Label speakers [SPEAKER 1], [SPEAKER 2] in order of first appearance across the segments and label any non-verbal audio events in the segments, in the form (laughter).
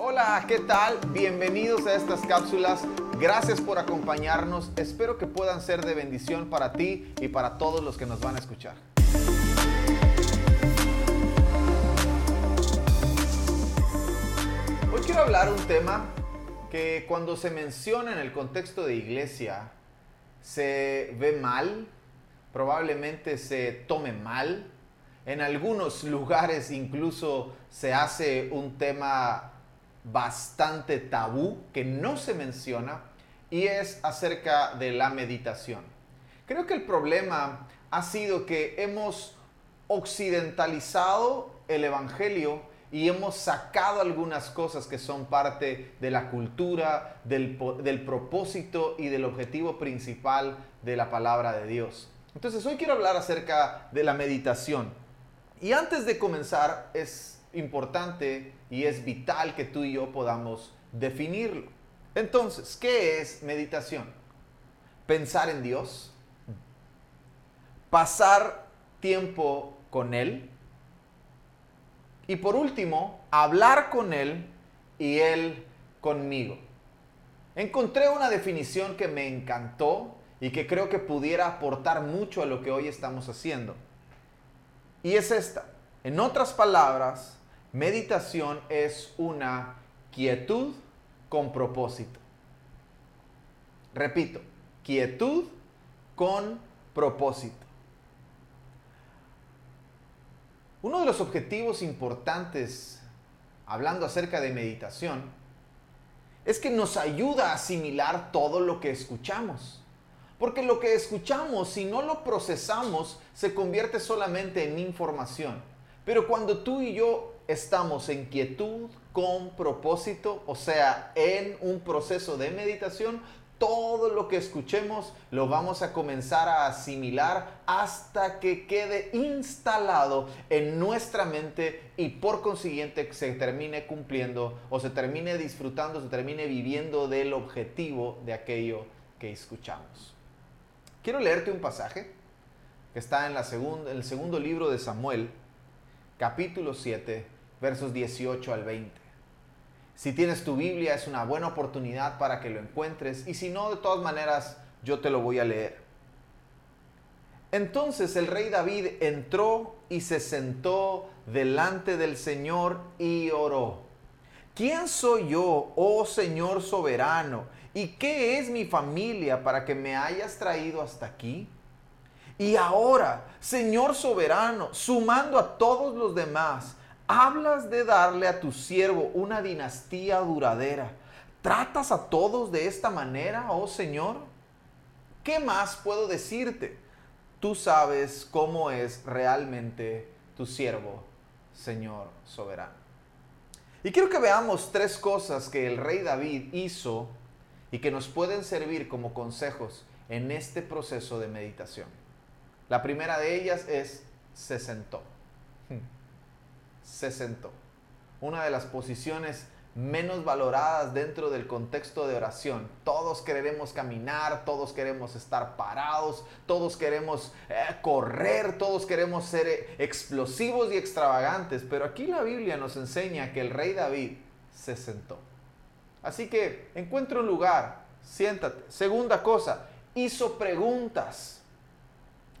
[SPEAKER 1] Hola, ¿qué tal? Bienvenidos a estas cápsulas. Gracias por acompañarnos. Espero que puedan ser de bendición para ti y para todos los que nos van a escuchar. Hoy quiero hablar un tema que cuando se menciona en el contexto de iglesia se ve mal, probablemente se tome mal. En algunos lugares incluso se hace un tema bastante tabú que no se menciona y es acerca de la meditación. Creo que el problema ha sido que hemos occidentalizado el Evangelio y hemos sacado algunas cosas que son parte de la cultura, del, propósito y del objetivo principal de la palabra de Dios. Entonces hoy quiero hablar acerca de la meditación. Y antes de comenzar es importante y es vital que tú y yo podamos definirlo. Entonces, ¿qué es meditación? Pensar en Dios, pasar tiempo con Él y por último, hablar con Él y Él conmigo. Encontré una definición que me encantó y que creo que pudiera aportar mucho a lo que hoy estamos haciendo. Y es esta. En otras palabras, Meditación es una quietud con propósito. Repito, quietud con propósito. Uno de los objetivos importantes, hablando acerca de meditación, es que nos ayuda a asimilar todo lo que escuchamos. Porque lo que escuchamos, si no lo procesamos, se convierte solamente en información. Pero cuando tú y yo estamos en quietud, con propósito, o sea, en un proceso de meditación, todo lo que escuchemos lo vamos a comenzar a asimilar hasta que quede instalado en nuestra mente y por consiguiente se termine cumpliendo o se termine disfrutando, se termine viviendo del objetivo de aquello que escuchamos. Quiero leerte un pasaje que está en, la en el segundo libro de Samuel, capítulo 7, versos 18 al 20. Si tienes tu Biblia es una buena oportunidad para que lo encuentres y si no, de todas maneras, yo te lo voy a leer. Entonces el rey David entró y se sentó delante del Señor y oró. ¿Quién soy yo, oh Señor soberano? ¿Y qué es mi familia para que me hayas traído hasta aquí? Y ahora, Señor soberano, sumando a todos los demás, Hablas de darle a tu siervo una dinastía duradera. ¿Tratas a todos de esta manera, oh Señor? ¿Qué más puedo decirte? Tú sabes cómo es realmente tu siervo, Señor soberano. Y quiero que veamos tres cosas que el rey David hizo y que nos pueden servir como consejos en este proceso de meditación. La primera de ellas es se sentó se sentó. Una de las posiciones menos valoradas dentro del contexto de oración. Todos queremos caminar, todos queremos estar parados, todos queremos eh, correr, todos queremos ser eh, explosivos y extravagantes, pero aquí la Biblia nos enseña que el rey David se sentó. Así que encuentra un lugar, siéntate. Segunda cosa, hizo preguntas.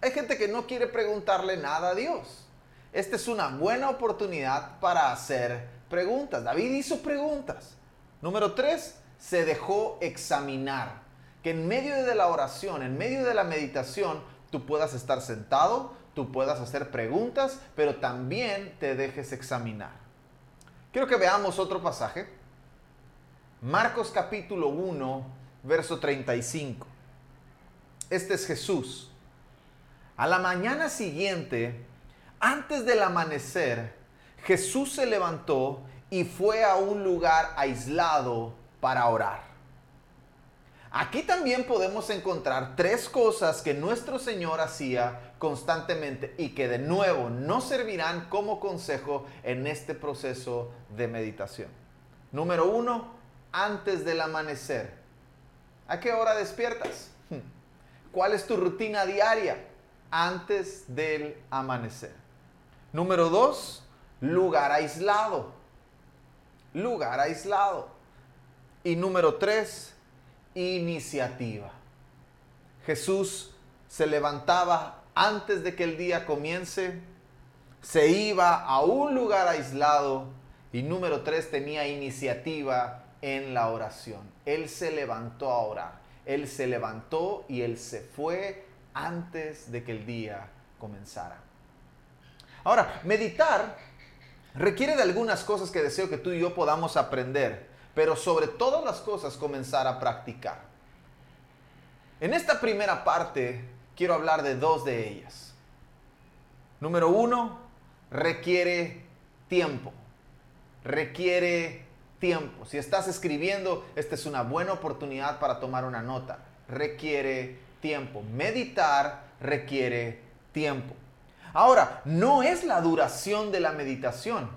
[SPEAKER 1] Hay gente que no quiere preguntarle nada a Dios esta es una buena oportunidad para hacer preguntas. David hizo preguntas. Número tres, se dejó examinar. Que en medio de la oración, en medio de la meditación, tú puedas estar sentado, tú puedas hacer preguntas, pero también te dejes examinar. Quiero que veamos otro pasaje. Marcos capítulo 1, verso 35. Este es Jesús. A la mañana siguiente, antes del amanecer, Jesús se levantó y fue a un lugar aislado para orar. Aquí también podemos encontrar tres cosas que nuestro Señor hacía constantemente y que de nuevo nos servirán como consejo en este proceso de meditación. Número uno, antes del amanecer. ¿A qué hora despiertas? (laughs) ¿Cuál es tu rutina diaria? Antes del amanecer. Número dos, lugar aislado. lugar aislado. Y número tres, iniciativa. Jesús se levantaba antes de que el día comience, se iba a un lugar aislado y número tres tenía iniciativa en la oración. Él se levantó a orar. Él se levantó y él se fue antes de que el día comenzara. Ahora, meditar requiere de algunas cosas que deseo que tú y yo podamos aprender, pero sobre todas las cosas comenzar a practicar. En esta primera parte quiero hablar de dos de ellas. Número uno, requiere tiempo. Requiere tiempo. Si estás escribiendo, esta es una buena oportunidad para tomar una nota. Requiere tiempo. Meditar requiere tiempo. Ahora, no es la duración de la meditación.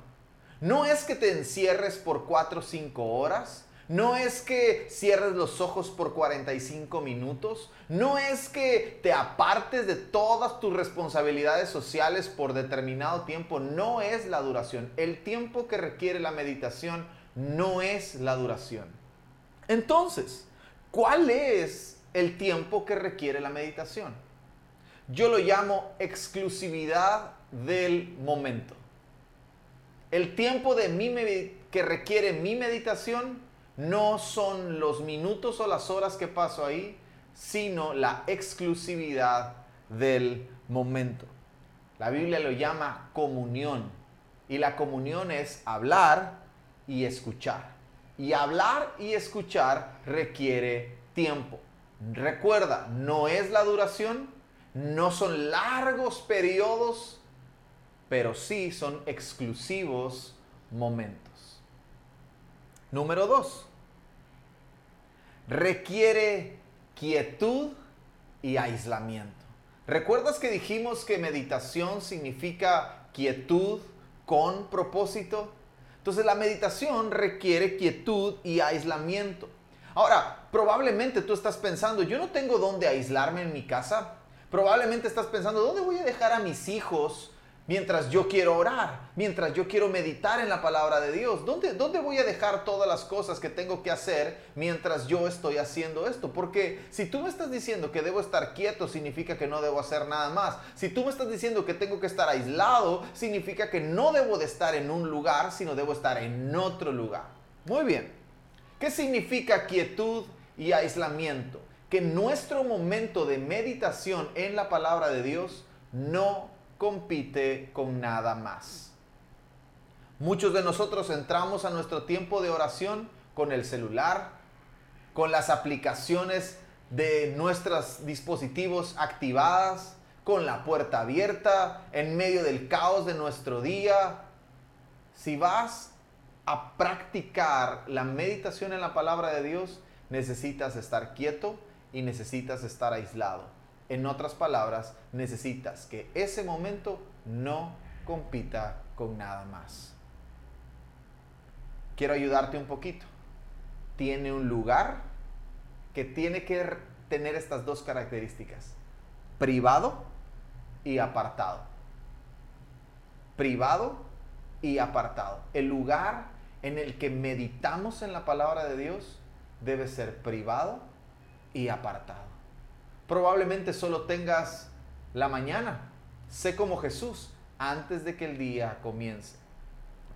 [SPEAKER 1] No es que te encierres por 4 o 5 horas. No es que cierres los ojos por 45 minutos. No es que te apartes de todas tus responsabilidades sociales por determinado tiempo. No es la duración. El tiempo que requiere la meditación no es la duración. Entonces, ¿cuál es el tiempo que requiere la meditación? Yo lo llamo exclusividad del momento. El tiempo de que requiere mi meditación no son los minutos o las horas que paso ahí, sino la exclusividad del momento. La Biblia lo llama comunión. Y la comunión es hablar y escuchar. Y hablar y escuchar requiere tiempo. Recuerda, no es la duración, no son largos periodos, pero sí son exclusivos momentos. Número dos, requiere quietud y aislamiento. ¿Recuerdas que dijimos que meditación significa quietud con propósito? Entonces la meditación requiere quietud y aislamiento. Ahora, probablemente tú estás pensando, yo no tengo dónde aislarme en mi casa. Probablemente estás pensando, ¿dónde voy a dejar a mis hijos mientras yo quiero orar, mientras yo quiero meditar en la palabra de Dios? ¿Dónde, ¿Dónde voy a dejar todas las cosas que tengo que hacer mientras yo estoy haciendo esto? Porque si tú me estás diciendo que debo estar quieto, significa que no debo hacer nada más. Si tú me estás diciendo que tengo que estar aislado, significa que no debo de estar en un lugar, sino debo estar en otro lugar. Muy bien. ¿Qué significa quietud y aislamiento? Que nuestro momento de meditación en la palabra de Dios no compite con nada más. Muchos de nosotros entramos a nuestro tiempo de oración con el celular, con las aplicaciones de nuestros dispositivos activadas, con la puerta abierta, en medio del caos de nuestro día. Si vas a practicar la meditación en la palabra de Dios, necesitas estar quieto y necesitas estar aislado. En otras palabras, necesitas que ese momento no compita con nada más. Quiero ayudarte un poquito. Tiene un lugar que tiene que tener estas dos características. Privado y apartado. Privado y apartado. El lugar en el que meditamos en la palabra de Dios debe ser privado y apartado. Probablemente solo tengas la mañana. Sé como Jesús antes de que el día comience.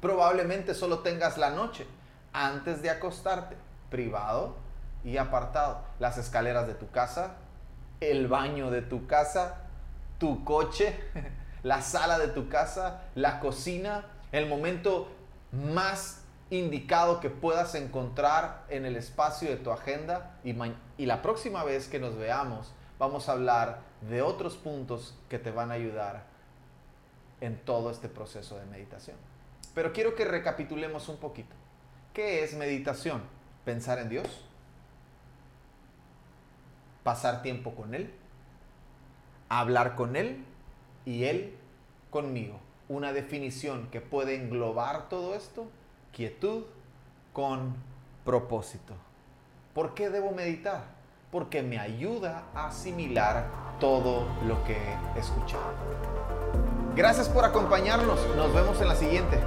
[SPEAKER 1] Probablemente solo tengas la noche antes de acostarte, privado y apartado. Las escaleras de tu casa, el baño de tu casa, tu coche, (laughs) la sala de tu casa, la cocina, el momento más indicado que puedas encontrar en el espacio de tu agenda y, la próxima vez que nos veamos vamos a hablar de otros puntos que te van a ayudar en todo este proceso de meditación. Pero quiero que recapitulemos un poquito. ¿Qué es meditación? Pensar en Dios, pasar tiempo con Él, hablar con Él y Él conmigo. Una definición que puede englobar todo esto, quietud con propósito. ¿Por qué debo meditar? porque me ayuda a asimilar todo lo que he escuchado. Gracias por acompañarnos. Nos vemos en la siguiente.